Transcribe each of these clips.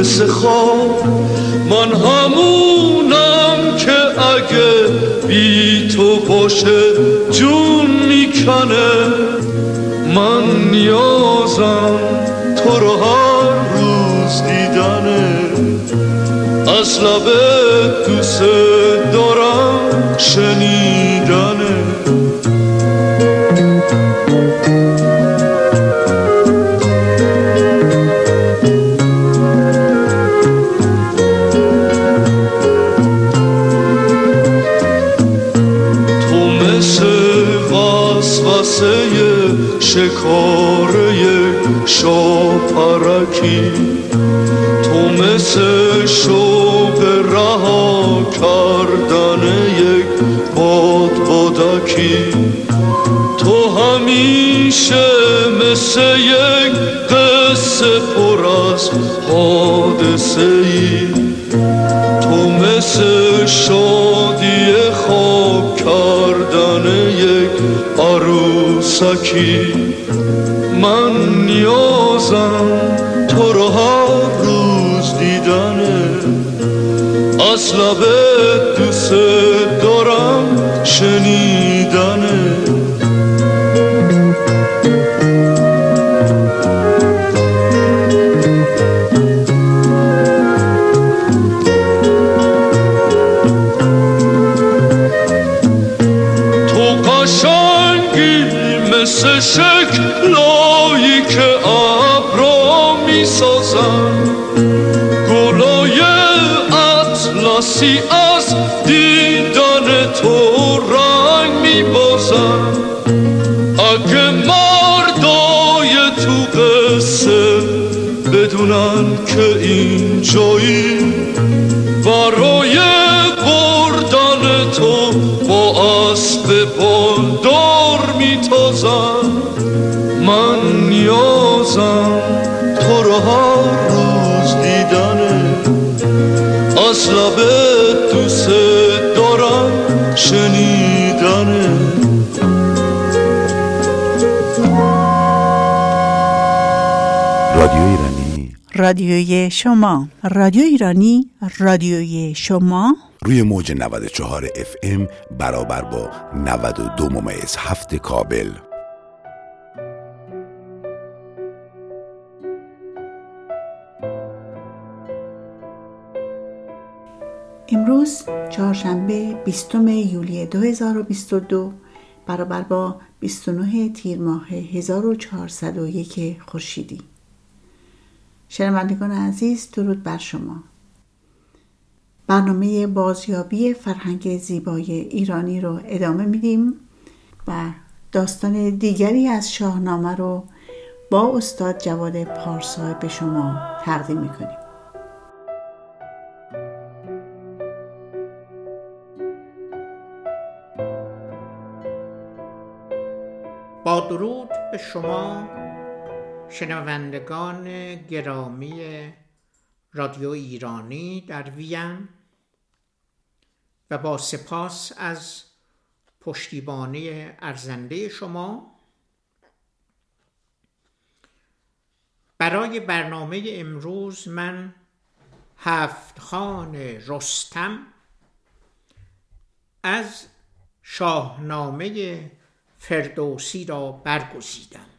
مثل خواب. من همونم که اگه بی تو باشه جون می‌کنه. من نیازم تو رو هر روز دیدنه. از لب she اگه مردای تو قصه بدونن که این جایی برای بردن تو با اسب بالدار میتازن. من نیازم تو رو هر روز دیدنه از لب رادیوی شما. رادیو ایرانی رادیوی شما. روی موج 94 اف ام برابر با 92 ممیز هفت کابل. امروز چهارشنبه 20 یولی 2022 برابر با 29 تیر ماه 1401 خورشیدی. شنوندگان عزیز درود بر شما. برنامه بازیابی فرهنگ زیبای ایرانی رو ادامه میدیم و داستان دیگری از شاهنامه رو با استاد جواد پارسا به شما تقدیم می‌کنیم. با درود به شما شنوندگان گرامی رادیو ایرانی در وین و با سپاس از پشتیبانی ارزنده شما برای برنامه امروز من هفت خان رستم از شاهنامه فردوسی را برگزیدم.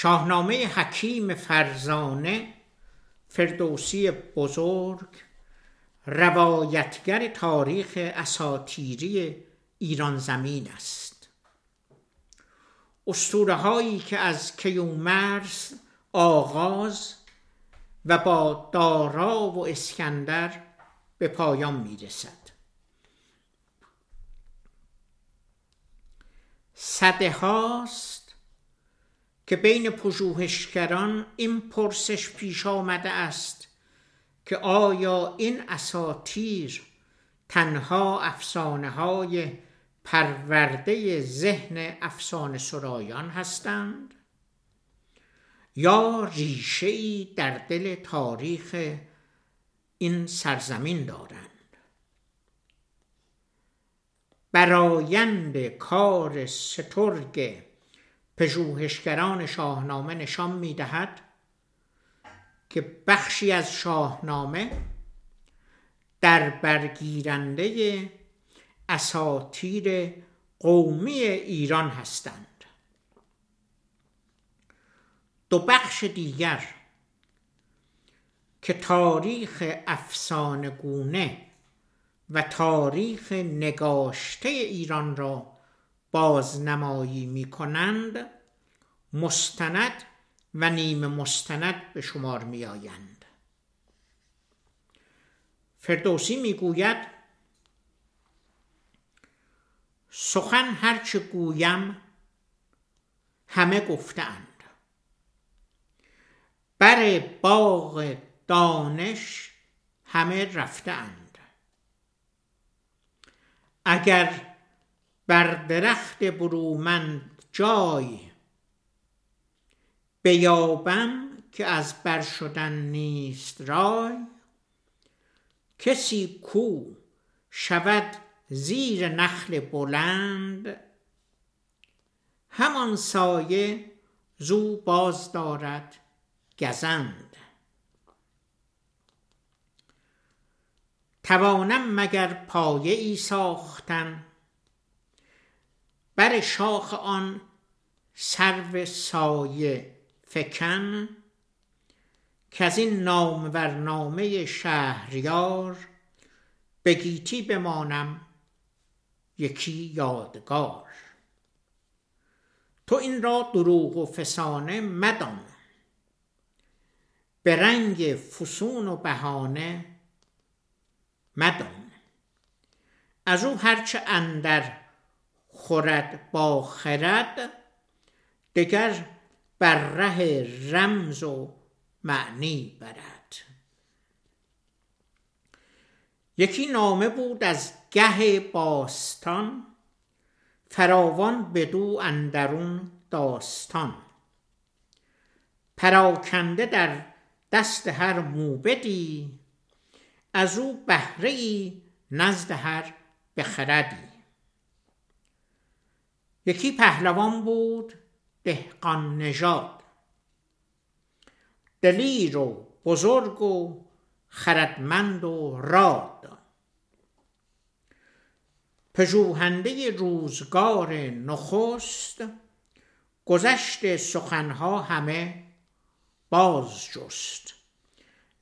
شاهنامه حکیم فرزانه فردوسی بزرگ روایتگر تاریخ اساتیری ایران زمین است. اسطوره هایی که از کیومرس آغاز و با دارا و اسکندر به پایان می رسد صده هاست که بین پژوهشگران این پرسش پیش آمده است که آیا این اساتیر تنها افسانه های پرورده ذهن افسانه سرایان هستند؟ یا ریشه ای در دل تاریخ این سرزمین دارند؟ برایند کار سترگ پژوهشگران شاهنامه نشان می دهد که بخشی از شاهنامه در برگیرنده اساتیر قومی ایران هستند. دو بخش دیگر که تاریخ افسانه گونه و تاریخ نگاشته ایران را بازنمایی می کنند مستند و نیمه مستند به شمار می آیند. فردوسی می گوید سخن هرچه گویم همه گفتند بر باغ دانش همه رفتند اگر بر درخت برومند جای بیابم که از بر شدن نیست رای. کسی کو شود زیر نخل بلند همان سایه زو باز دارد گزند. توانم مگر پایه ای ساختن بر شاخ آن سرو سایه فکن که از این نامورنامه شهریار به گیتی بمانم یکی یادگار. تو این را دروغ و فسانه مدان به رنگ فسون و بهانه مدان. از او هرچه اندر خورد با خرد دگر بر ره رمز و معنی برد. یکی نامه بود از گه باستان فراوان بدو اندرون داستان. پراکنده در دست هر موبدی از او بهره نزد هر بخردی. یکی پهلوان بود دهقان نژاد. دلیر و بزرگ و خردمند و راد. پژوهنده روزگار نخست گذشت سخنها همه باز جست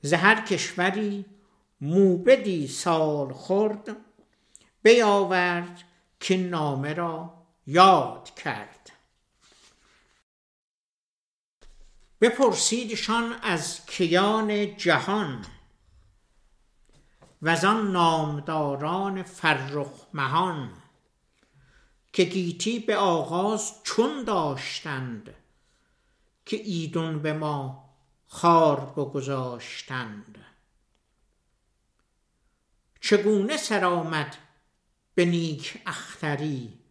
ز هر کشوری موبدی سال خورد بیاورد که نامه را یاد کرد. بپرسیدشان از کیان جهان و آن نامداران فرخ مهان که گیتی به آغاز چون داشتند که ایدون به ما خار بگذاشتند. چگونه سرآمد به نیک اختری؟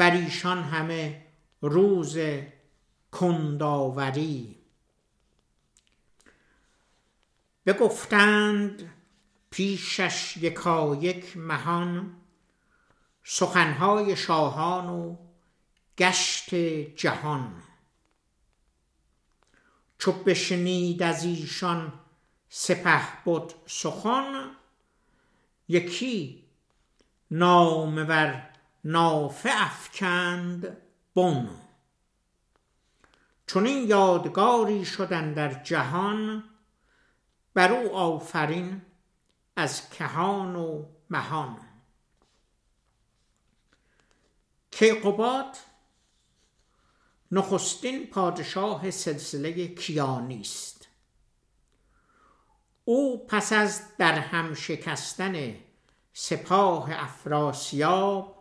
بر ایشان همه روز کنداوری بگفتند پیشش یکایک مهان سخنهای شاهان و گشت جهان. چو بشنید از ایشان سپه بود سخن یکی نامور نافه افکند بن. چون این یادگاری شدن در جهان بر او آفرین از کهان و مهان. کیقوباد نخستین پادشاه سلسله کیانی است. او پس از در هم شکستن سپاه افراسیاب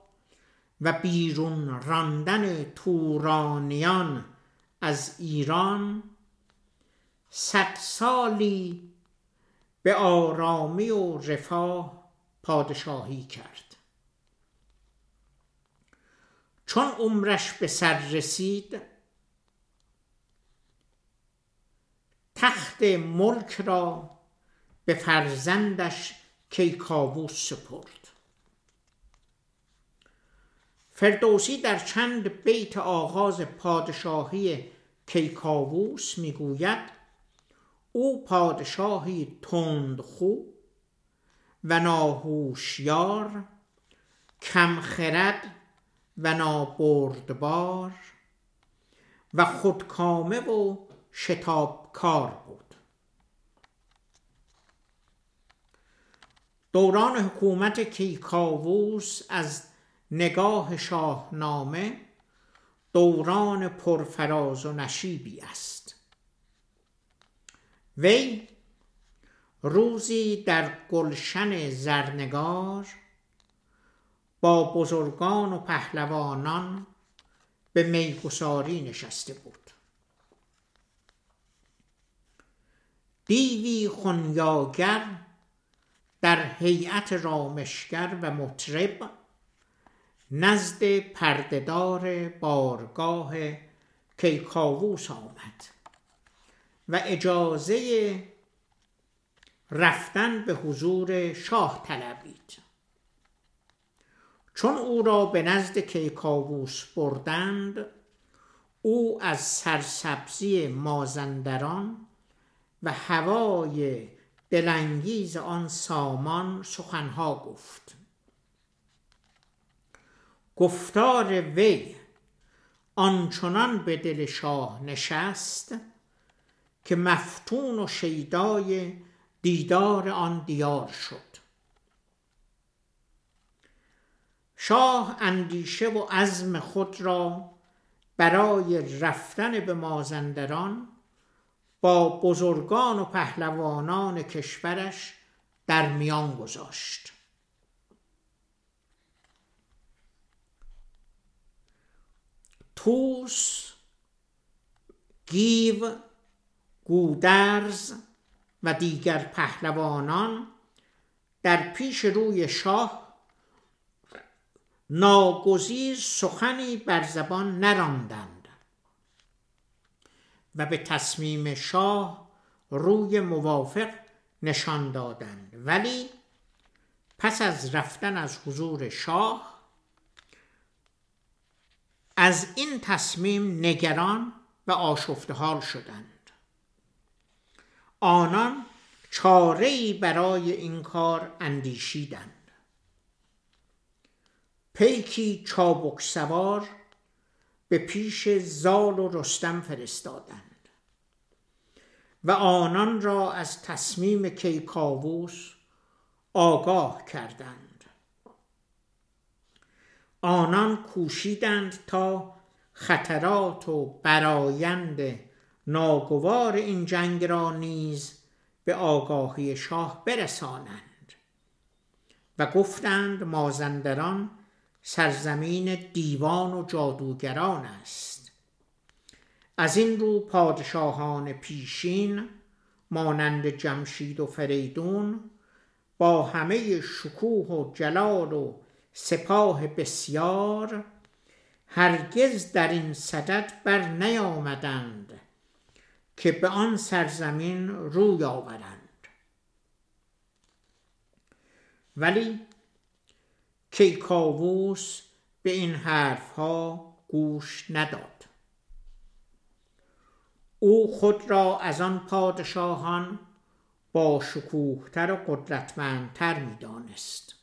و بیرون راندن تورانیان از ایران صد سالی به آرامی و رفاه پادشاهی کرد. چون عمرش به سر رسید تخت ملک را به فرزندش کیکاووس سپرد. فردوسی در چند بیت آغاز پادشاهی کیکاووس می‌گوید او پادشاهی تندخو و ناهوشیار کمخرد و نابردبار و خودکامه و شتابکار بود. دوران حکومت کیکاووس از نگاه شاهنامه دوران پرفراز و نشیبی است. وی روزی در گلشن زرنگار با بزرگان و پهلوانان به میگساری نشسته بود. دیوی خونیاگر در هیئت رامشگر و مطرب نزد پردهدار بارگاه کیکاووس آمد و اجازه رفتن به حضور شاه طلبید. چون او را به نزد کیکاووس بردند او از سرسبزی مازندران و هوای دلانگیز آن سامان سخنها گفت. گفتار وی آنچنان به دل شاه نشست که مفتون و شیدای دیدار آن دیار شد. شاه اندیشه و عزم خود را برای رفتن به مازندران با بزرگان و پهلوانان کشورش در میان گذاشت. توس گیو گودرز و دیگر پهلوانان در پیش روی شاه ناگزیر سخنی بر زبان نراندند و به تصمیم شاه روی موافق نشان دادند ولی پس از رفتن از حضور شاه از این تصمیم نگران و آشفته حال شدند. آنان چاره برای این کار اندیشیدند. پیکی چابک سوار به پیش زال و رستم فرستادند و آنان را از تصمیم کیکاووس آگاه کردند. آنان کوشیدند تا خطرات و برایند ناگوار این جنگ را نیز به آگاهی شاه برسانند و گفتند مازندران سرزمین دیوان و جادوگران است. از این رو پادشاهان پیشین مانند جمشید و فریدون با همه شکوه و جلال و سپاه بسیار هرگز در این صدد بر نیامدند که به آن سرزمین روی آورند. ولی کیکاووس به این حرفها گوش نداد. او خود را از آن پادشاهان با شکوهتر و قدرتمندتر می‌دانست.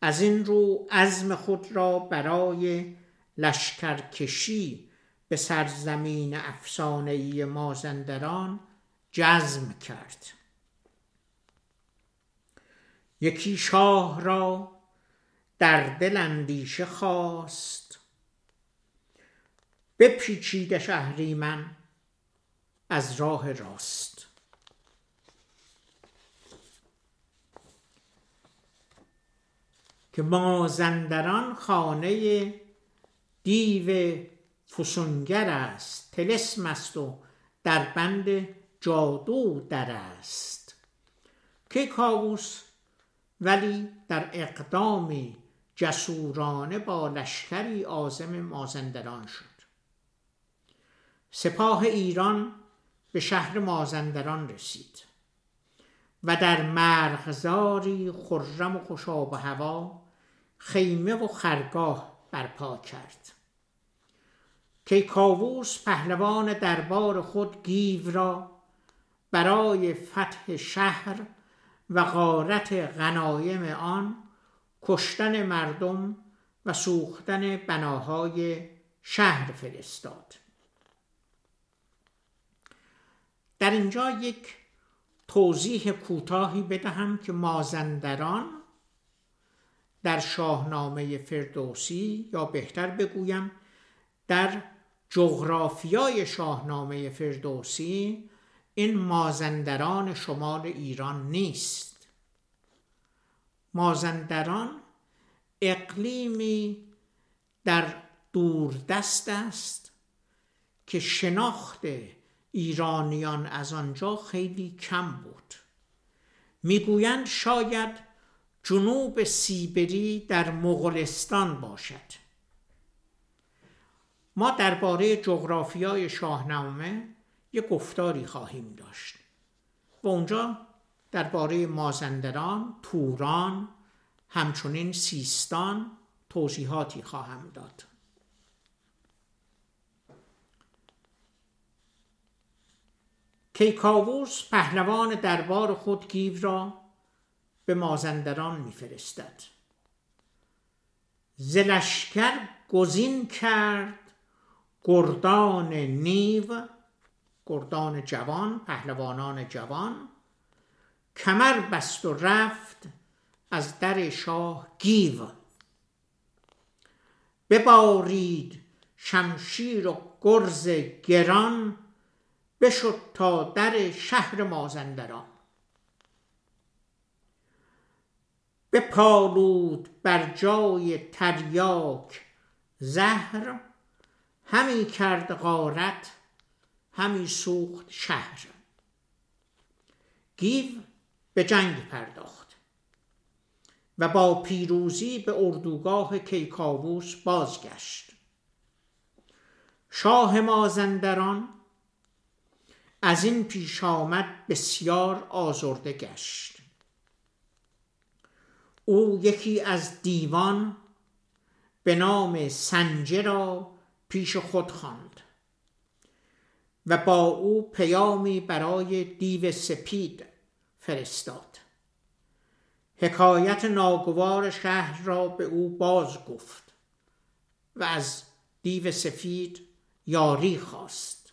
از این رو عزم خود را برای لشکرکشی به سرزمین افسانهای مازندران جزم کرد. یکی شاه را در دل اندیشه خواست. بپیچید شهریمن از راه راست. که مازندران خانه دیو فسونگر است تلسم است و در بند جادو در است. که کاووس ولی در اقدامی جسورانه با لشکری آزم مازندران شد. سپاه ایران به شهر مازندران رسید و در مرغزاری خرم و خوشاب هوا خیمه و خرگاه برپا کرد. که کاووس پهلوان دربار خود گیو را برای فتح شهر و غارت غنایم آن کشتن مردم و سوختن بناهای شهر فرستاد. در اینجا یک توضیح کوتاهی بدهم که مازندران در شاهنامه فردوسی یا بهتر بگویم در جغرافیای شاهنامه فردوسی این مازندران شمال ایران نیست. مازندران اقلیمی در دوردست است که شناخت ایرانیان از آنجا خیلی کم بود. می‌گویند شاید جنوب سیبری در مغولستان باشد ما درباره جغرافیای شاهنامه یه گفتاری خواهیم داشت و اونجا درباره مازندران، توران، همچنین سیستان توضیحاتی خواهم داد. کیکاووس پهلوان دربار خود گیو را به مازندران میفرستد. زلشکر گزین کرد گردان نیو گردان جوان پهلوانان جوان. کمر بست و رفت از در شاه گیو. ببارید شمشیر و گرز گران بشد تا در شهر مازندران. بپالود بر جای تریاک. زهر همی کرد غارت همی سوخت شهر. گیو به جنگ پرداخت و با پیروزی به اردوگاه کیکاووس بازگشت. شاه مازندران از این پیش آمد بسیار آزرده گشت. او یکی از دیوان به نام سنجه را پیش خود خواند و با او پیامی برای دیو سپید فرستاد. حکایت ناگوار شهر را به او باز گفت و از دیو سفید یاری خواست.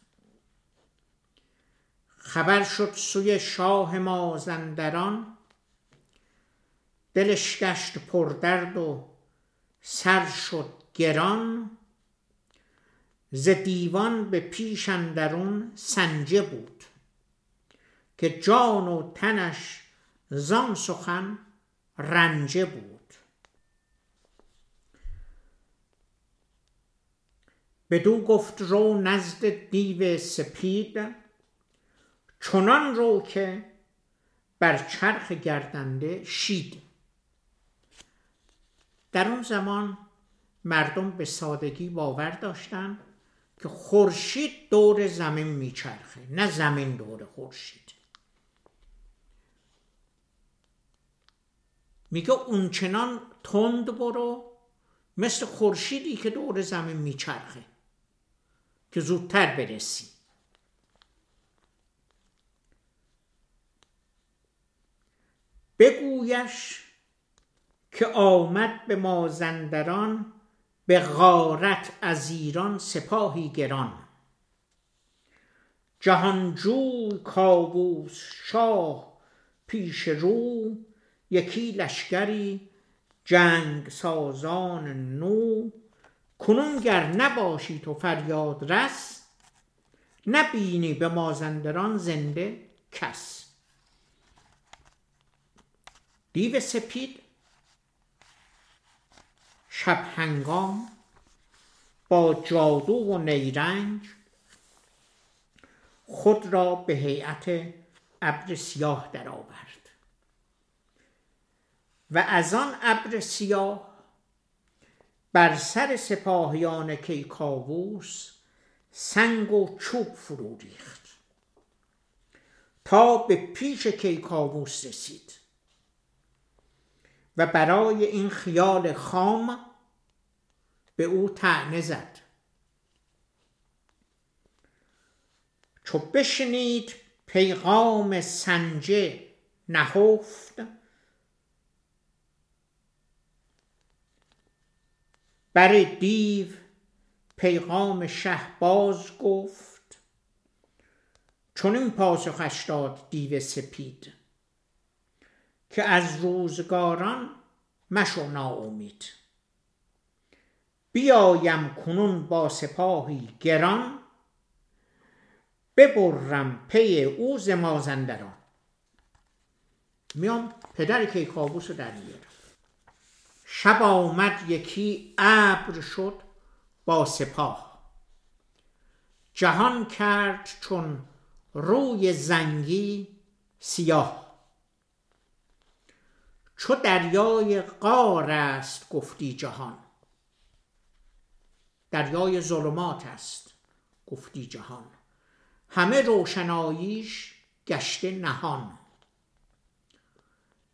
خبر شد سوی شاه مازندران دلش گشت پردرد و سر شد گران. ز دیوان به پیش اندرون سنجه بود که جان و تنش زان سخن رنجه بود. بدو گفت رو نزد دیو سپید چنان رو که بر چرخ گردنده شید. در اون زمان مردم به سادگی باور داشتن که خورشید دور زمین میچرخه نه زمین دور خورشید. میگه اونچنان تند برو مثل خورشیدی که دور زمین میچرخه که زودتر برسی. بگویش که آمد به مازندران به غارت از ایران سپاهی گران. جهانجوی کاووس شاه پیش رو یکی لشکری جنگ سازان نو. کنون گر نباشی تو فریاد رس نبینی به مازندران زنده کس. دیو سپید شب هنگام با جادو و نیرنگ خود را به هیئت ابر سیاه درآورد. و از آن ابر سیاه بر سر سپاهیان کیکاووس سنگ و چوب فرو ریخت تا به پیش کیکاووس رسید. و برای این خیال خام به او تعنه زد. چو بشنید پیغام سنجه نهفت بر دیو پیغام شه باز گفت. چون این پاسخش داد دیو سپید که از روزگاران مشو ناامید. بیایم کنون با سپاهی گران ببرم پی او ز مازندران. میام پدر کیکاووس رو در میارم. شب آمد یکی ابر شد با سپاه. جهان کرد چون روی زنگی سیاه. چو دریای قار است گفتی جهان. دریای ظلمات است گفتی جهان. همه روشناییش گشته نهان.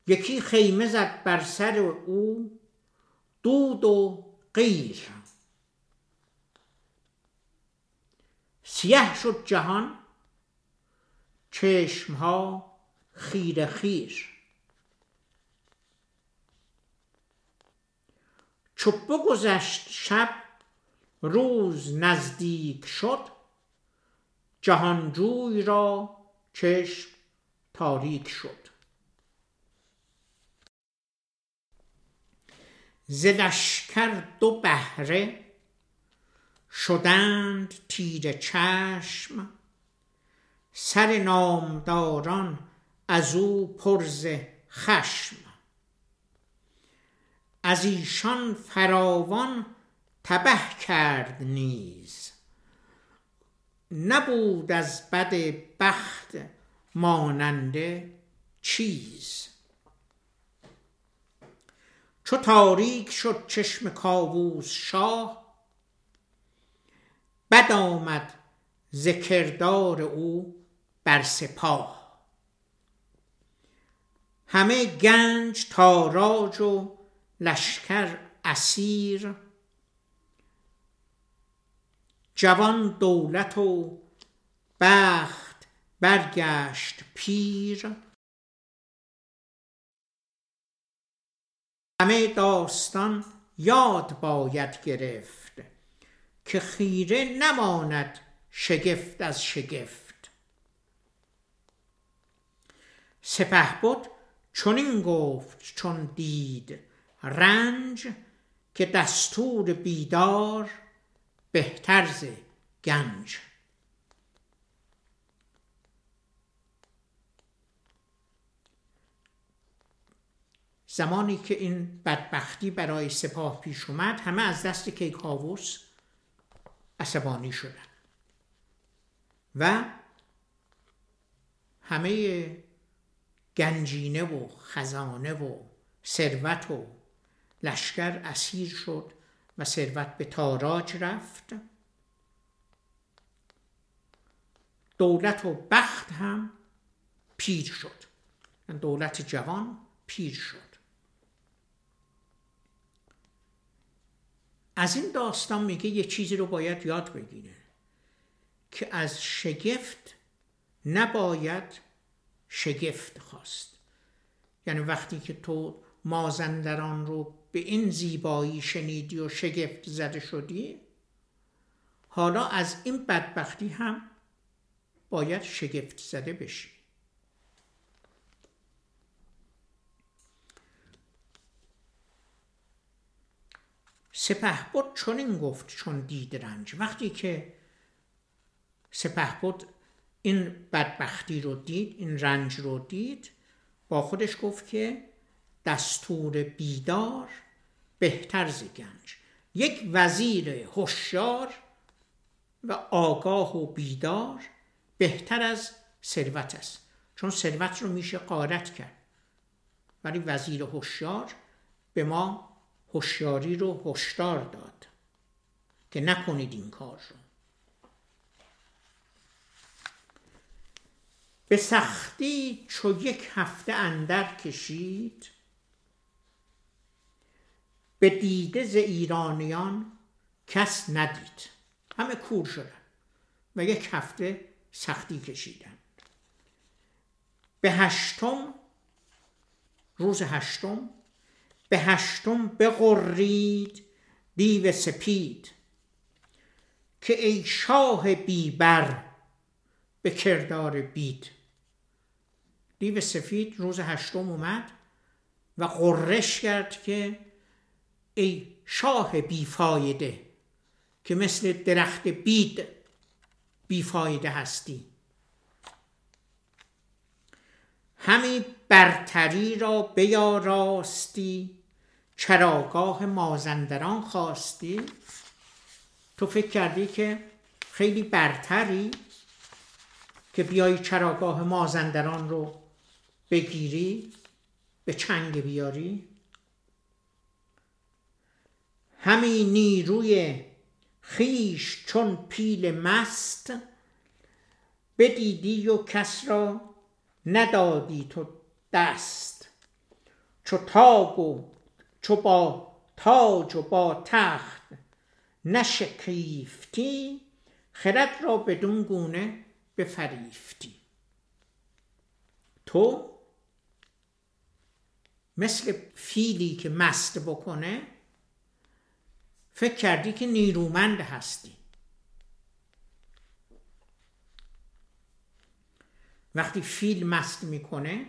یکی خیمه زد بر سر او دود و غیر سیه شد جهان چشمها خیر خیر. چو بگذشت شب روز نزدیک شد جهانجوی را چشم تاریک شد. ز لشکر دو بهره شدند تیره چشم سر نامداران از او پر ز خشم. از ایشان فراوان تبه کرد نیز. نبود از بد بخت ماننده چیز. چو تاریک شد چشم کاووس شاه بد آمد ز کردار او بر سپاه. همه گنج تاراج و لشکر اسیر جوان دولت و بخت برگشت پیر. همه داستان یاد باید گرفت که خیره نماند شگفت از شگفت. سپهبد چنین گفت چون دید رنج که دستور بیدار بهتر ز گنج. زمانی که این بدبختی برای سپاه پیش اومد همه از دست کیکاووس عصبانی شدن. و همه گنجینه و خزانه و ثروت و لشکر اسیر شد. و ثروت به تاراج رفت. دولت و بخت هم پیر شد. دولت جوان پیر شد. از این داستان میگه یه چیزی رو باید یاد بگیره که از شگفت نباید شگفت خواست. یعنی وقتی که تو مازندران رو به این زیبایی شنیدی و شگفت زده شدی؟ حالا از این بدبختی هم باید شگفت زده بشی. سپه بود چون این گفت چون دید رنج. وقتی که سپه بود این بدبختی رو دید این رنج رو دید با خودش گفت که دستور بیدار بهتر ز گنج. یک وزیر هوشیار و آگاه و بیدار بهتر از ثروت است. چون ثروت رو میشه قارت کرد. ولی وزیر هوشیار به ما هوشیاری رو هشدار داد که نکنید این کار رو. به سختی چو یک هفته اندر کشید به دیده ز ایرانیان کس ندید. همه کور شدن و یک هفته سختی کشیدن. به هشتم روز هشتم به هشتم بغرید دیو سپید که ای شاه بیبر به کردار بید. دیو سفید روز هشتم اومد و قرش کرد که ای شاه بیفایده که مثل درخت بید بیفایده هستی. همی برتری را بیاراستی چراگاه مازندران خواستی. تو فکر کردی که خیلی برتری که بیای چراگاه مازندران رو بگیری به چنگ بیاری؟ همین نیروی خیش چون پیل مست بدیدی و کس را ندادی تو دست. چو تاگ و چو با تاج و با تخت نشکیفتی خرد را بدون گونه بفریفتی. تو مثل فیلی که مست بکنه فکر کردی که نیرومند هستی. وقتی فیل مست می‌کنه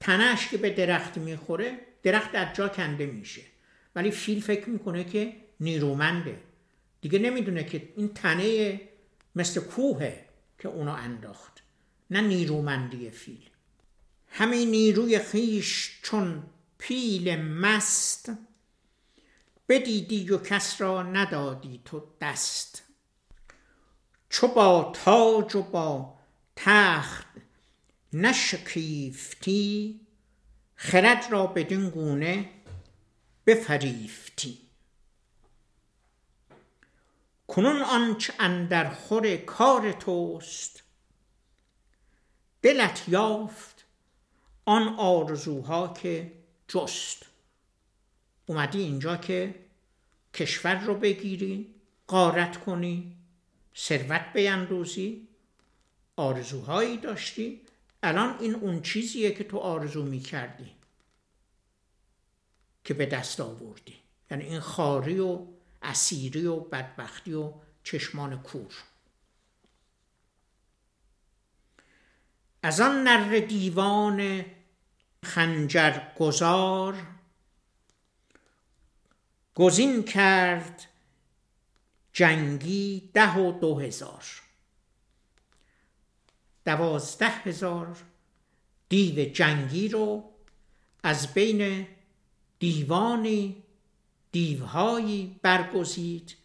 تنش که به درخت می‌خوره درخت از جا کنده میشه. ولی فیل فکر می‌کنه که نیرومنده. دیگه نمی‌دونه که این تنه مثل کوهه که اونو انداخت. نه نیرومندی فیل. همین نیروی خیش چون پیل مست بدیدی و کس را ندادی تو دست. چو با تاج و با تخت نشکیفتی خرد را بدین گونه بفریفتی. کنون آنچه اندر خور کار توست دلت یافت آن آرزوها که جست. اومدی اینجا که کشور رو بگیری قارت کنی ثروت بیندوزی آرزوهایی داشتی. الان این اون چیزیه که تو آرزو می‌کردی که به دست آوردی. یعنی این خاری و اسیری و بدبختی و چشمان کور. از آن نر دیوان خنجر گذار گزین کرد جنگی ده و دو هزار. دوازده هزار دیو جنگی رو از بین دیوانی دیوهایی برگزید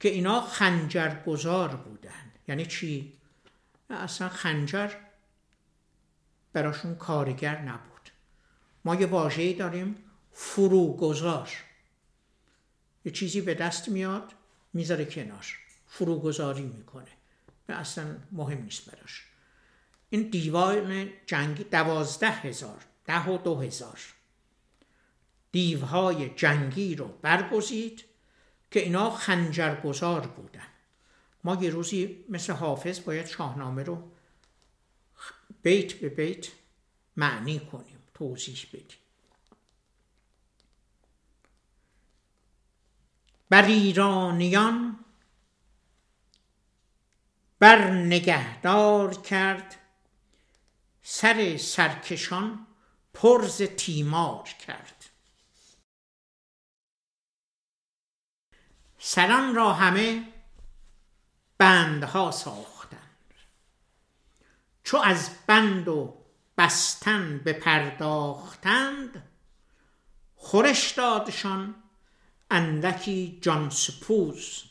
که اینا خنجرگذار بودن. یعنی چی؟ اصلا خنجر براشون کارگر نبود. ما یه واژه‌ای داریم فروگذار یه چیزی به دست میاد می‌ذاره کنار فروگذاری می‌کنه. و اصلا مهم نیست براش. این دیوان جنگی دوازده هزار ده و دو هزار. دیوهای جنگی رو برگزید که اینا خنجرگذار بودن. ما یه روزی مثل حافظ باید شاهنامه رو بیت به بیت معنی کنیم توضیح بدیم. بر ایرانیان بر نگهدار کرد سر سرکشان پرز تیمار کرد. سران را همه بندها ساختند. چو از بند و بستن بپرداختند خورش دادشان اندکی جان سپوز.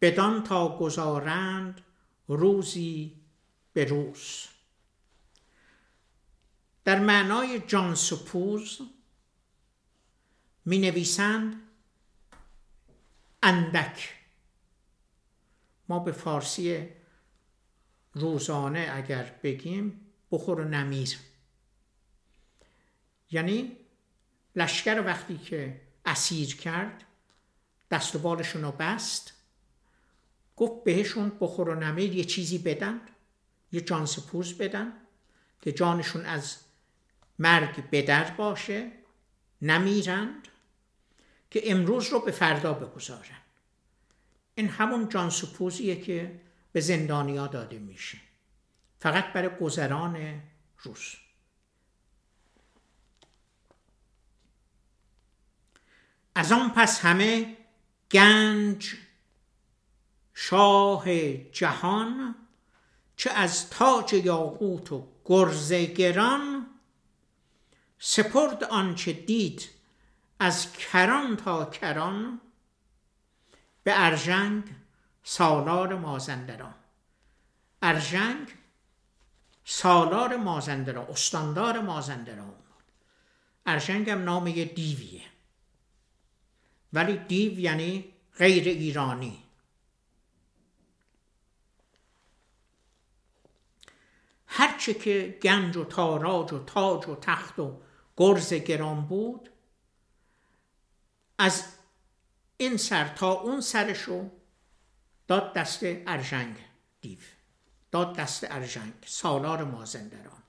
بدان تا گذارند روزی به روز. در معنای جان سپوز می نویسند اندک. ما به فارسی روزانه اگر بگیم بخور و نمیر. یعنی لشکر وقتی که اسیر کرد دست و بالشون رو بست گفت بهشون بخور و نمیر یه چیزی بدن یه جان سپوز بدن که جانشون از مرگ بدر باشه نمیرند که امروز رو به فردا بگذارن. این همون جان سپوزیه که به زندانیا داده میشه. فقط برای گذران روز. از آن پس همه گنج شاه جهان چه از تاج یاقوت و گرز گران سپرد آنچه دید از کران تا کران به ارژنگ سالار مازندران. ارژنگ سالار مازندران استاندار مازندران. بود ارژنگ هم نام یه دیویه. ولی دیو یعنی غیر ایرانی. هرچه که گنج و تاراج و تاج و تخت و گرز گران بود از این سر تا اون سرشو داد دست ارژنگ دیو. داد دست ارژنگ سالار مازندران.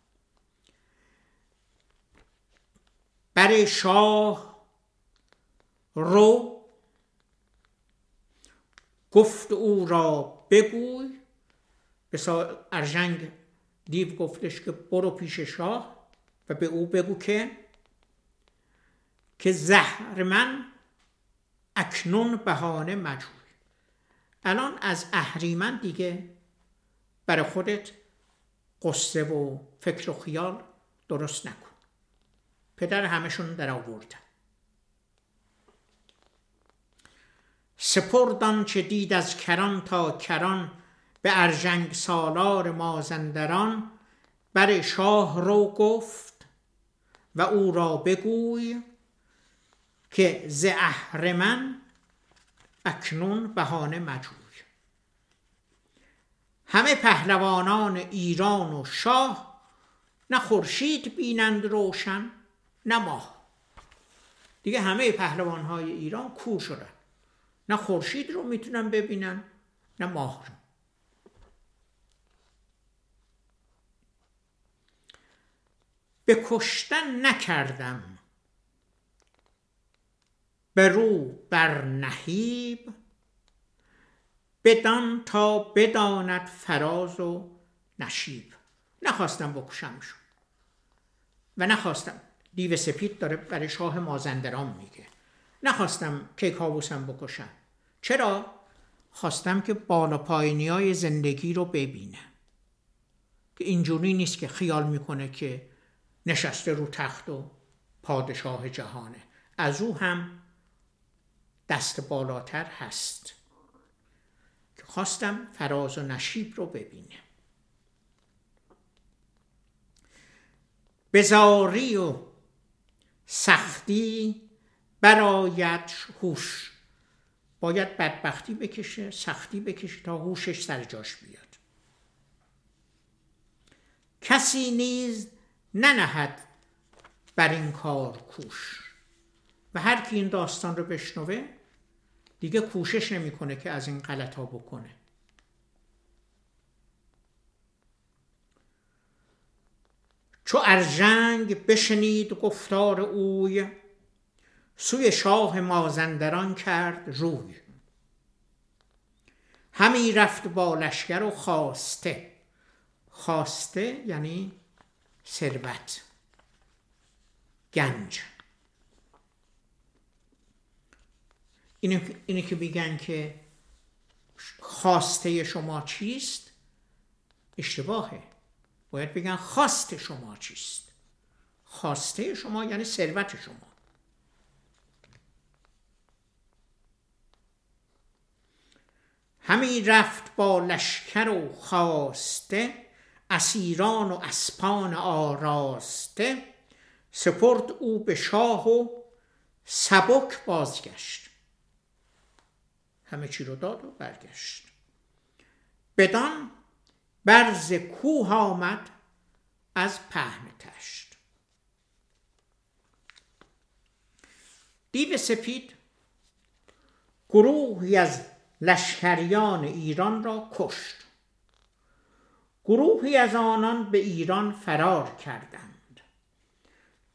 برای شاه رو گفت او را بگوی. به ارژنگ دیو گفتش که برو پیش شاه و به او بگو که که زهر من اکنون بهانه مجهول. الان از اهریمن دیگه برای خودت قصه و فکر و خیال درست نکن. پدر همشون در آوردن سپردان چه دید از کران تا کران به ارژنگ سالار مازندران. بر شاه رو گفت و او را بگوی که ز اهرمن اکنون بهانه مجوی. همه پهلوانان ایران و شاه نه خورشید بینند روشن نه ماه. دیگه همه پهلوان های ایران کور شدن. نه خورشید رو می‌تونن ببینن نه ماه رو. به کشتن نکردم. به رو بر نهیب. بدان تا بداند فراز و نشیب. نخواستم بکشمشون. و نخواستم دیو سپید داره برای شاه مازندران میگه. نخواستم کیکاووسم بکشم چرا؟ خواستم که بالا پایینی های زندگی رو ببینه. که اینجوری نیست که خیال می‌کنه که نشسته رو تخت و پادشاه جهانه. از او هم دست بالاتر هست. که خواستم فراز و نشیب رو ببینه. بزاری و سختی برایت هوش. باید بدبختی بکشه سختی بکشه تا هوشش سر جاش بیاد. کسی نیز ننهد بر این کار کوش. و هر کی این داستان رو بشنوه دیگه کوشش نمی‌کنه که از این غلط ها بکنه. چو ارژنگ بشنید گفتار اوی سوی شاه مازندران کرد روی. همی رفت با لشکر و خواسته. خواسته یعنی ثروت. گنج. اینه, که میگن که خواسته شما چیست؟ اشتباهه. باید بگن خواست شما چیست؟ خواسته شما یعنی ثروت شما. همی رفت با لشکر و خواسته اسیران و اسپان آراسته. سپرد او به شاه و سبک بازگشت. همه چی رو داد و برگشت. بدان برز کوه آمد از پهن تشت. دیو سپید گروهی از لشکریان ایران را کشت. گروهی از آنان به ایران فرار کردند.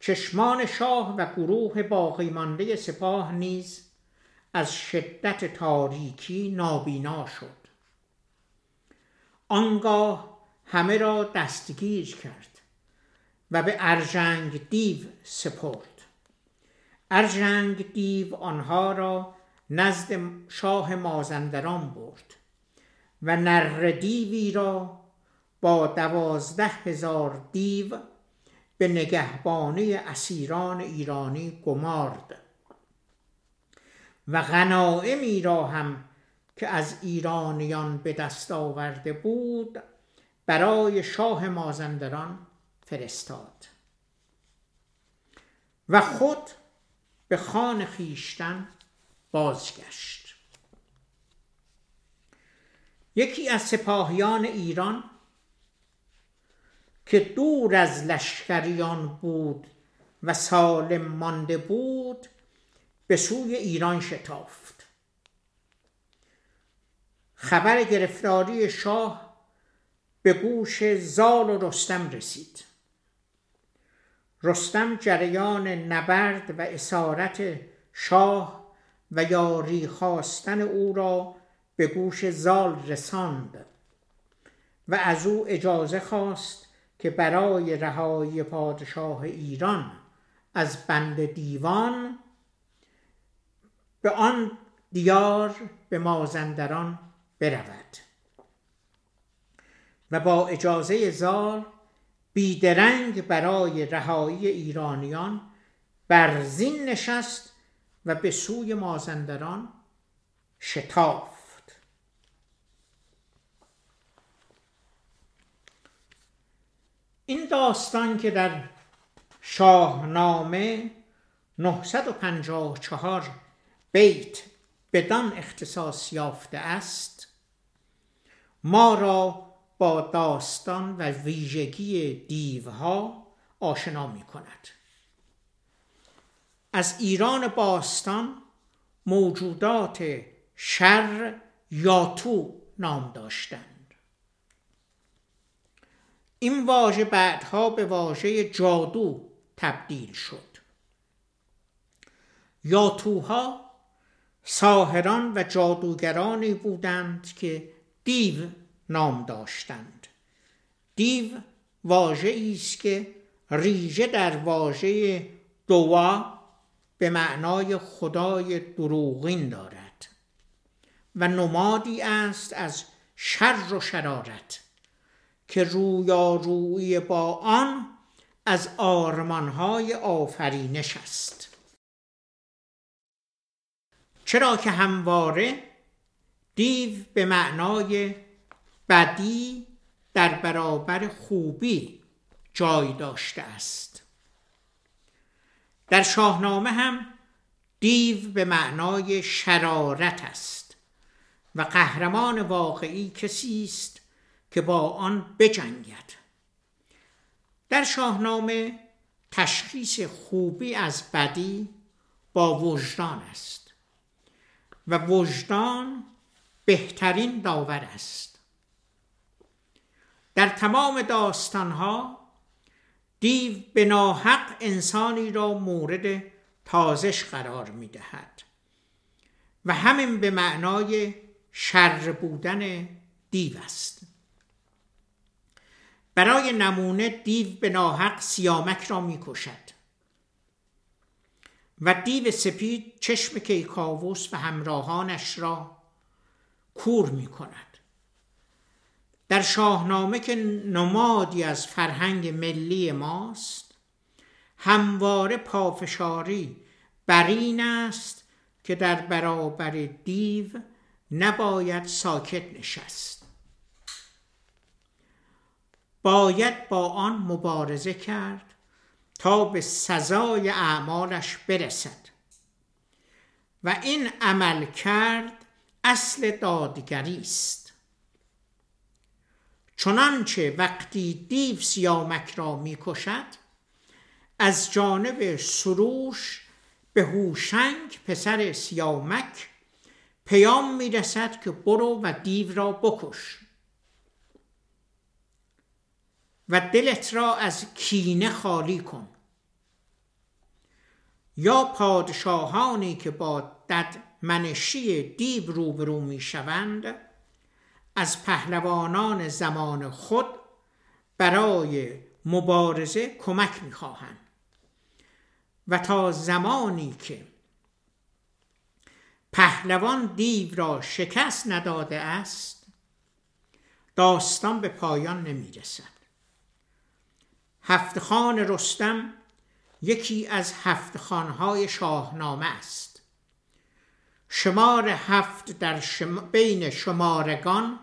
چشمان شاه و گروه باقی مانده سپاه نیز از شدت تاریکی نابینا شد. آنگاه همه را دستگیر کرد و به ارژنگ دیو سپرد. ارژنگ دیو آنها را نزد شاه مازندران برد و نر دیوی را با دوازده هزار دیو به نگهبانی اسیران ایرانی گمارد و غنائمی را هم که از ایرانیان به دست آورده بود برای شاه مازندران فرستاد و خود به خان خیشتن بازگشت. یکی از سپاهیان ایران که دور از لشکریان بود و سالم مانده بود به سوی ایران شتافت. خبر گرفتاری شاه به گوش زال و رستم رسید. رستم جریان نبرد و اسارت شاه و یاری خواستن او را به گوش زال رساند و از او اجازه خواست که برای رهایی پادشاه ایران از بند دیوان به آن دیار به مازندران برود و با اجازه زال بیدرنگ برای رهایی ایرانیان بر زین نشست و به سوی مازندران شتافت. این داستان که در شاهنامه 954 بیت بدان اختصاص یافته است ما را با داستان و ویژگی دیوها آشنا می کند از ایران باستان موجودات شر یاتو نام داشتند. این واژه بعدها به واژه جادو تبدیل شد. یاتوها ساهران و جادوگرانی بودند که دیو نام داشتند. دیو واژه است که ریژه در واژه دوا به معنای خدای دروغین دارد و نمادی است از شر و شرارت که رویارویی با آن از آرمانهای آفرینش است. چرا که همواره دیو به معنای بدی در برابر خوبی جای داشته است. در شاهنامه هم دیو به معنای شرارت است و قهرمان واقعی کسی است که با آن بجنگد. در شاهنامه تشخیص خوبی از بدی با وجدان است و وجدان بهترین داور است. در تمام داستانها دیو به ناحق انسانی را مورد تازش قرار می دهد و همین به معنای شر بودن دیو است. برای نمونه دیو به ناحق سیامک را می کشد و دیو سپید چشم کیکاووس و همراهانش را کور می کند در شاهنامه که نمادی از فرهنگ ملی ماست همواره پافشاری بر این است که در برابر دیو نباید ساکت نشست. باید با آن مبارزه کرد تا به سزای اعمالش برسد و این عمل کرد اصل دادگری است. چنانچه وقتی دیو سیامک را می‌کشد از جانب سروش به هوشنگ پسر سیامک پیام می‌رسد که برو و دیو را بکش. و دلت را از کینه خالی کن. یا پادشاهانی که با دد منشی دیو روبرو می شوند از پهلوانان زمان خود برای مبارزه کمک می خواهند و تا زمانی که پهلوان دیو را شکست نداده است داستان به پایان نمی رسد هفت خان رستم یکی از هفت خانهای شاهنامه است. شمار هفت در بین شمارگان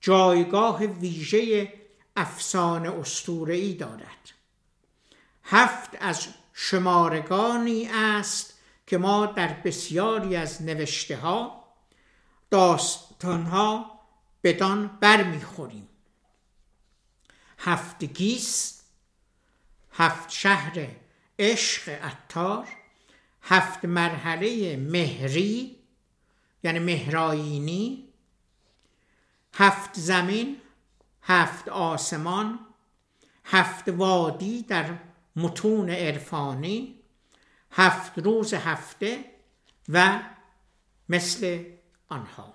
جایگاه ویژه افسانه اسطوره‌ای دارد. هفت از شمارگانی است که ما در بسیاری از نوشته ها داستان ها بدان برمیخوریم. هفت گیس هفت شهر عشق اتار هفت مرحله مهری یعنی مهراینی هفت زمین هفت آسمان هفت وادی در متون عرفانی هفت روز هفته و مثل آنها.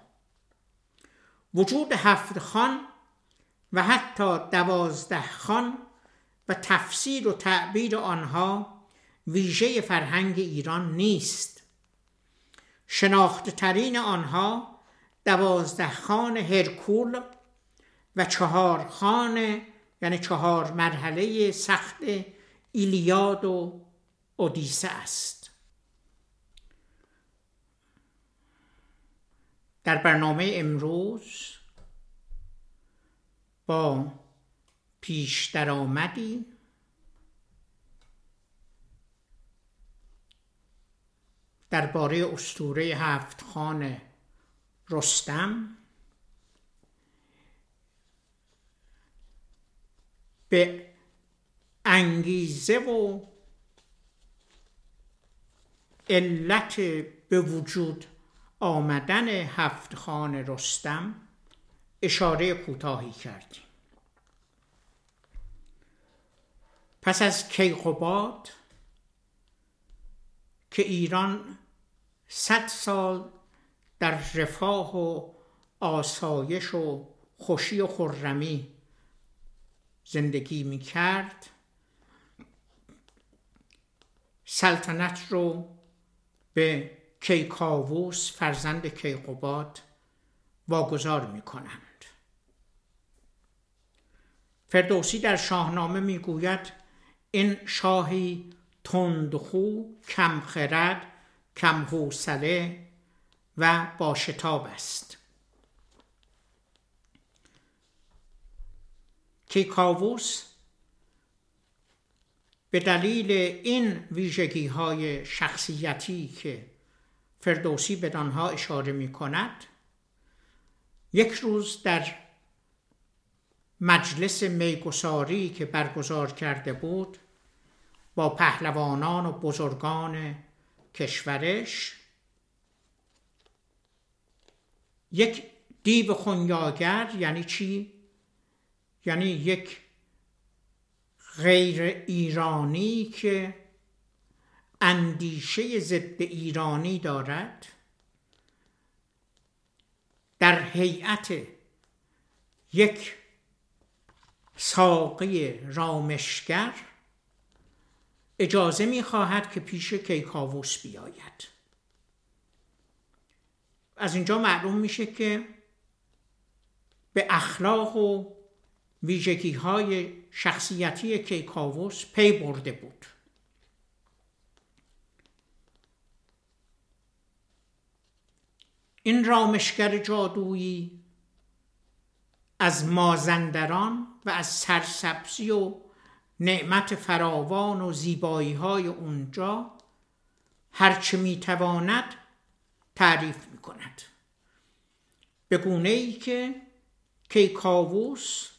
وجود هفت خان و حتی دوازده خان و تفسیر و تعبیر آنها ویژه فرهنگ ایران نیست. شناخته ترین آنها دوازده خان هرکول و چهار خان یعنی چهار مرحله سخت ایلیاد و اودیسه است. در برنامه امروز با پیش درآمدی درباره اسطوره هفت خان رستم. به انگیزه و علت به وجود آمدن هفت خان رستم اشاره کوتاهی کردیم. پس از کیقوباد که ایران صد سال در رفاه و آسایش و خوشی و خرمی زندگی می کرد سلطنت رو به کیکاووس فرزند کیقوباد واگذار می کنند فردوسی در شاهنامه می‌گوید این شاهی تندخو کمخرد کم حوصله و با شتاب است. کیکاووس به دلیل این ویژگی های شخصیتی که فردوسی به آنها اشاره می کند یک روز در مجلس میگساری که برگزار کرده بود با پهلوانان و بزرگان کشورش یک دیو خونیاگر یعنی چی؟ یعنی یک غیر ایرانی که اندیشه ضد ایرانی دارد. در هیئت یک ساقی رامشگر. اجازه می خواهد که پیش کیکاووس بیاید. از اینجا معلوم میشه که به اخلاق و ویژگی های شخصیتی کیکاووس پی برده بود. این رامشگر جادویی از مازندران و از سرسبزی و نعمت فراوان و زیبایی های اونجا هرچه می‌تواند تعریف می کند به گونه ای که کیکاووس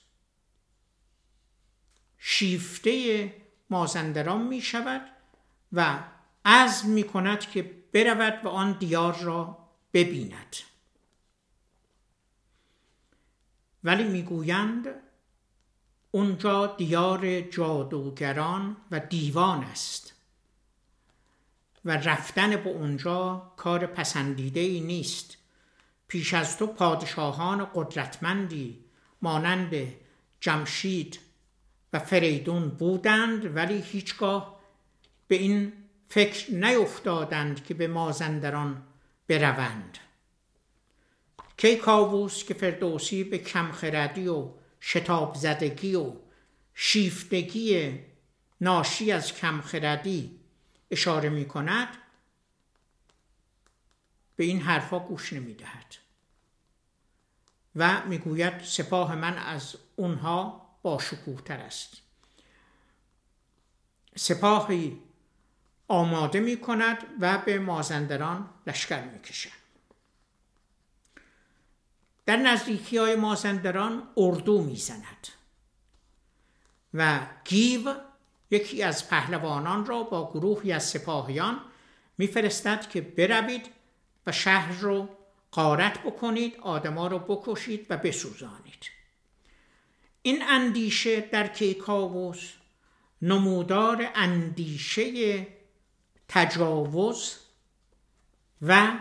شیفته مازندران می شود و عزم می کند که برود و آن دیار را ببیند. ولی می‌گویند اونجا دیار جادوگران و دیوان است. و رفتن به اونجا کار پسندیده ای نیست. پیش از تو پادشاهان قدرتمندی مانند جمشید و فریدون بودند ولی هیچگاه به این فکر نیفتادند که به مازندران بروند. کیکاووس که فردوسی به کمخردی و شتاب زدگی و شیفتگی ناشی از کمخردی اشاره می کند به این حرفا گوش نمی دهد و می‌گوید سپاه من از اونها با تر است. سپاهی آماده می کند و به مازندران لشکر می کشد در نزدیکی های مازندران اردو می زند و گیو یکی از پهلوانان را با گروهی از سپاهیان میفرستد که بروید و شهر رو قارت بکنید آدما رو بکشید و بسوزانید. این اندیشه در کیکاووس نمودار اندیشه تجاوز و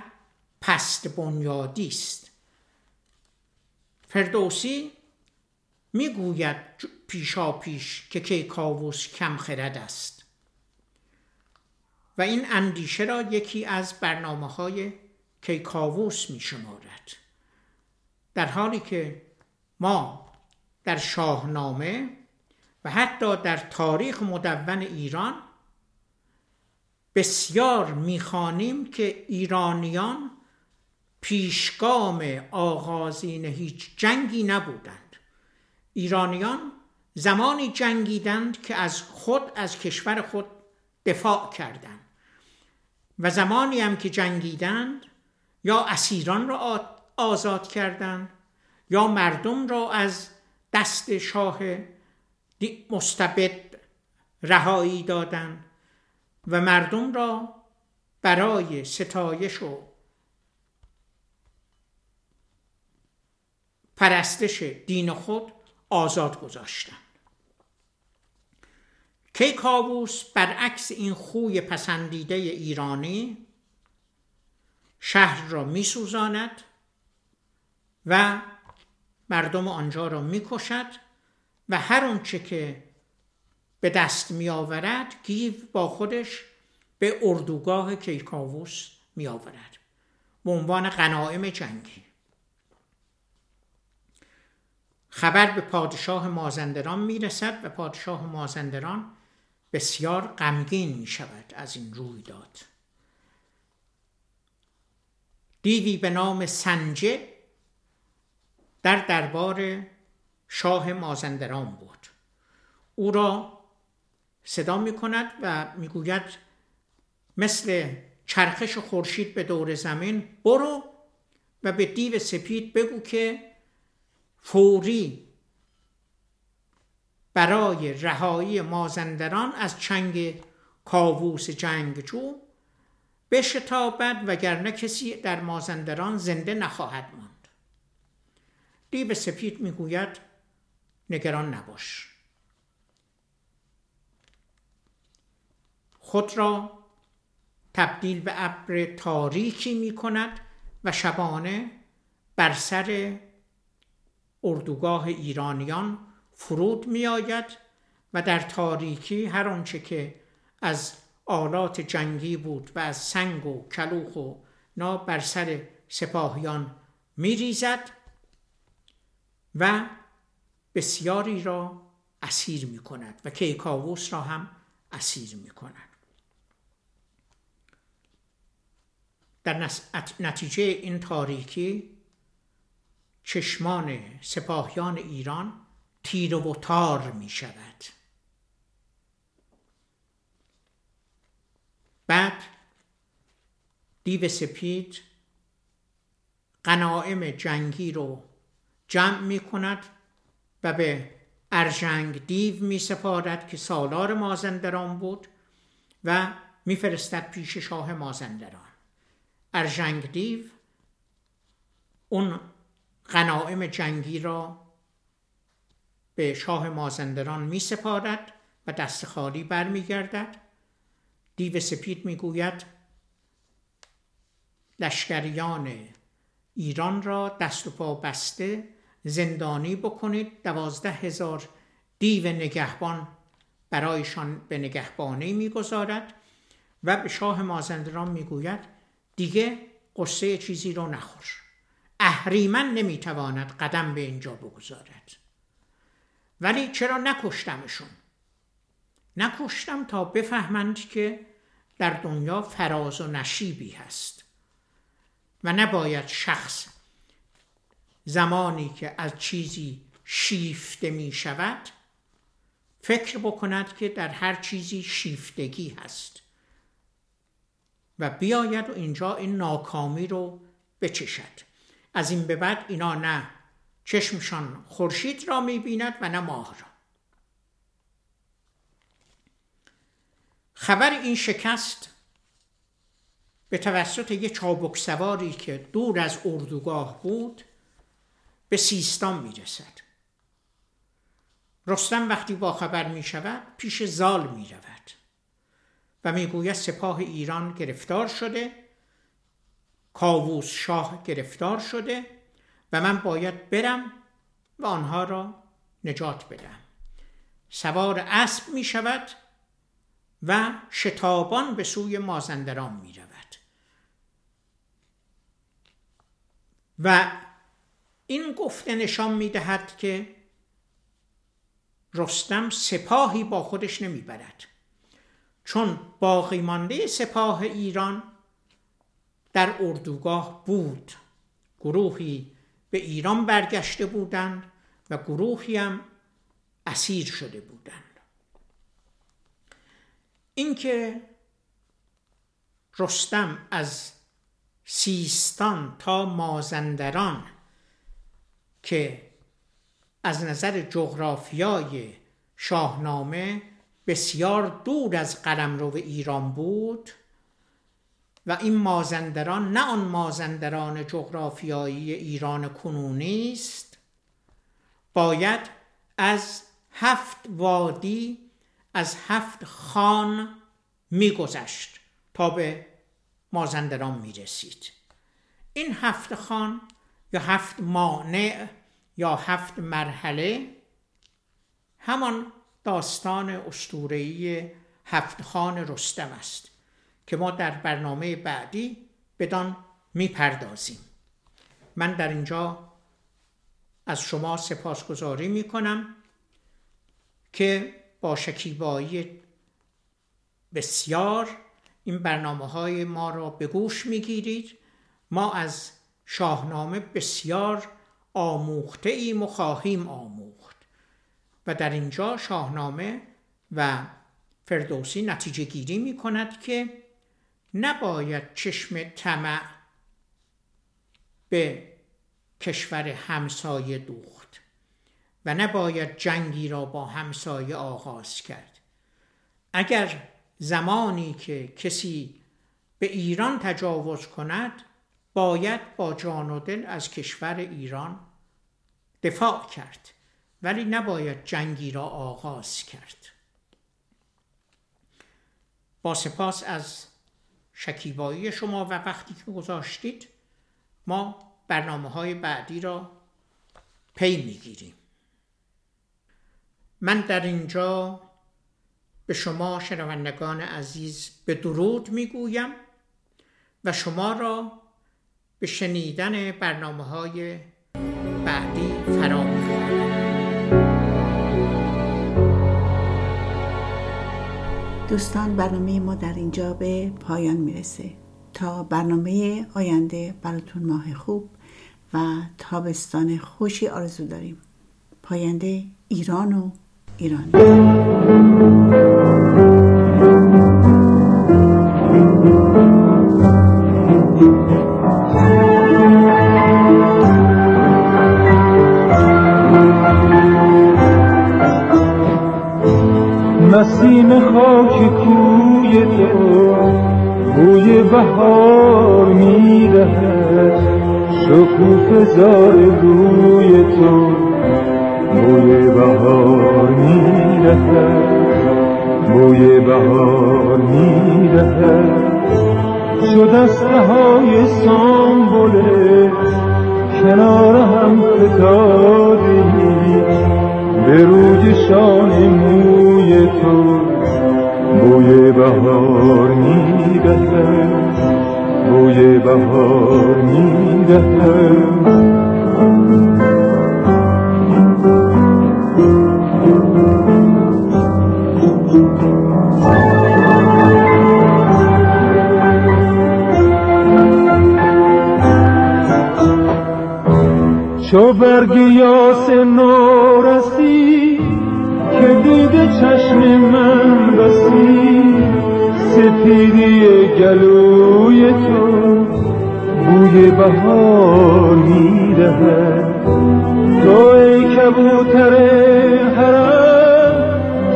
پست بنیادی است. فردوسی می‌گوید پیشا پیش که کیکاووس کم خرد است. و این اندیشه را یکی از برنامه های کیکاووس می شمارد در حالی که ما در شاهنامه و حتی در تاریخ مدون ایران بسیار می‌خوانیم که ایرانیان پیشگام آغازین هیچ جنگی نبودند. ایرانیان زمانی جنگیدند که از خود از کشور خود دفاع کردند. و زمانی هم که جنگیدند یا اسیران را آزاد کردند یا مردم را از دست شاه مستبد رهایی دادند و مردم را برای ستایش و پرستش دین خود آزاد گذاشتند. کیکاووس برعکس این خوی پسندیده ایرانی شهر را میسوزاند و مردم آنجا را می‌کشد و هر آنچه که به دست می آورد گیو با خودش به اردوگاه کیکاووس می آورد به عنوان غنایم جنگی. خبر به پادشاه مازندران می‌رسد و پادشاه مازندران بسیار غمگین می شود از این رویداد. دیوی به نام سنجه در دربار شاه مازندران بود. او را صدا می کند و می‌گوید مثل چرخش خورشید به دور زمین برو و به دیو سپید بگو که فوری برای رهایی مازندران از چنگ کاووس جنگجو بشتابد وگرنه کسی در مازندران زنده نخواهد ماند. دیو سپید می‌گوید نگران نباش. خود را تبدیل به ابر تاریکی می کند و شبانه بر سر اردوگاه ایرانیان فرود می آید و در تاریکی هر آنچه که از آلات جنگی بود و از سنگ و کلوخ و نا بر سر سپاهیان می ریزد و بسیاری را اسیر می کند و کیکاووس را هم اسیر می کند در نتیجه این تاریکی چشمان سپاهیان ایران تیر و تار می شود. بعد دیو سپید قنائم جنگی رو جمع می کند و به ارجنگ دیو می سپارد که سالار مازندران بود و میفرستد پیش شاه مازندران. ارجنگ دیو اون غنائم جنگی را به شاه مازندران می سپارد و دست خالی برمیگردد. دیو سپید می‌گوید لشکریان ایران را دست و پا بسته زندانی بکنید دوازده هزار دیو نگهبان برایشان به نگهبانی می‌گذارد. و به شاه مازندران می‌گوید دیگه قصه چیزی رو نخور اهریمن نمی‌تواند قدم به اینجا بگذارد. ولی چرا نکشتمشون؟ نکشتم تا بفهمند که در دنیا فراز و نشیبی هست و نباید شخص زمانی که از چیزی شیفته می شود فکر بکند که در هر چیزی شیفتگی هست و بیاید و اینجا این ناکامی رو بچشد. از این به بعد اینا نه. چشمشان خورشید را می‌بیند و نه ماه را. خبر این شکست به توسط یه چابک سواری که دور از اردوگاه بود به سیستان می‌رسد. رستم وقتی با خبر می شود پیش زال می رود و می‌گوید سپاه ایران گرفتار شده کاووس شاه گرفتار شده و من باید برم و آنها را نجات بدم. سوار اسب می شود و شتابان به سوی مازندران می رود. و این گفته نشان می دهد که رستم سپاهی با خودش نمی برد. چون باقی مانده سپاه ایران در اردوگاه بود. گروهی به ایران برگشته بودند و گروهی هم اسیر شده بودند. اینکه رستم از سیستان تا مازندران که از نظر جغرافیای شاهنامه بسیار دور از قلمرو ایران بود و این مازندران نه آن مازندران جغرافیایی ایران کنونی است. باید از هفت وادی از هفت خان میگذشت تا به مازندران می‌رسید. این هفت خان یا هفت مانع یا هفت مرحله همان داستان اسطوره‌ای هفت خان رستم است. که ما در برنامه بعدی بدان می‌پردازیم. من در اینجا از شما سپاسگزاری می کنم که با شکیبایی بسیار این برنامه های ما را به گوش می گیرید ما از شاهنامه بسیار آموخته ایم و آموخت. و در اینجا شاهنامه و فردوسی نتیجه گیری می کند که نباید چشم طمع به کشور همسایه دوخت و نباید جنگی را با همسایه آغاز کرد. اگر زمانی که کسی به ایران تجاوز کند باید با جان و دل از کشور ایران دفاع کرد ولی نباید جنگی را آغاز کرد. با سپاس از شکیبایی شما و وقتی که گذاشتید ما برنامه های بعدی را پی می‌گیریم. من در اینجا به شما شنوندگان عزیز به درود می‌گویم و شما را به شنیدن برنامه های بعدی فرا دوستان برنامه ما در اینجا به پایان می‌رسه. تا برنامه آینده براتون ماه خوب و تابستان خوشی آرزو داریم. پاینده ایران و ایرانی نسیم خاک کوی تو بوی بهار می‌دهد. شکوف زار روی تو بوی بهار می‌دهد. بوی بهار می‌دهد. شد از های سامبوله کنار هم فتادی. به روی شان موی تو بوی بهار می‌دهد بوی بهار می‌دهد. چو برگ یاس دیده چشم من بسی سپیدی گلوی تو بوی بهار می‌دهد. تو ای کبوتر حرم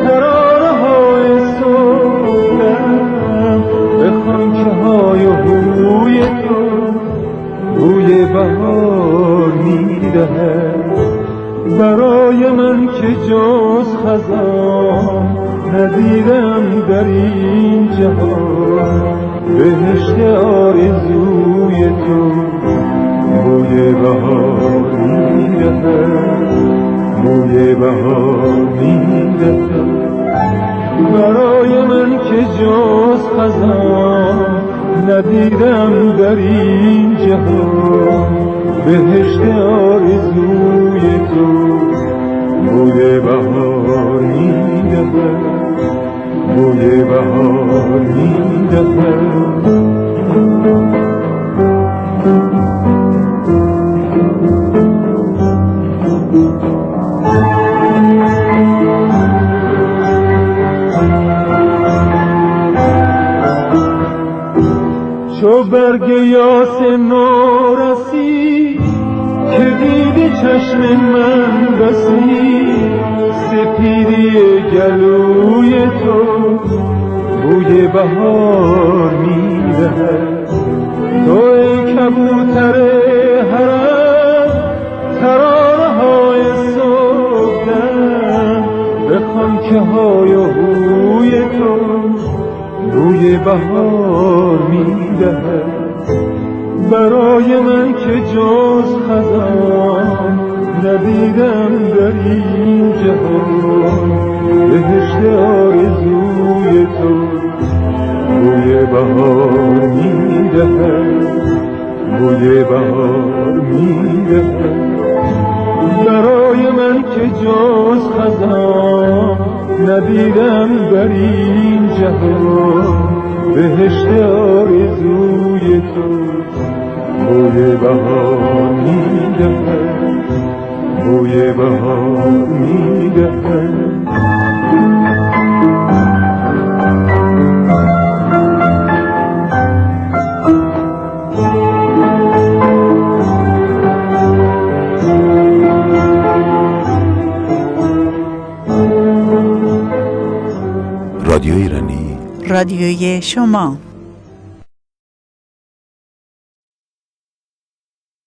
ترانه های صبحم به خانچه های هوی تو بوی بهار می‌دهد. برای من که جز خزان ندیدم در این جهان. بهشت آرزوی تو بوی بهار می‌دهد. بوی بهار می‌دهد. برای من که جز خزان ندیدم در این جهان. بهشت آرزوی تو بوی بهار می‌دهد بوی بهار می‌دهد رادیو ایرانی رادیوی شما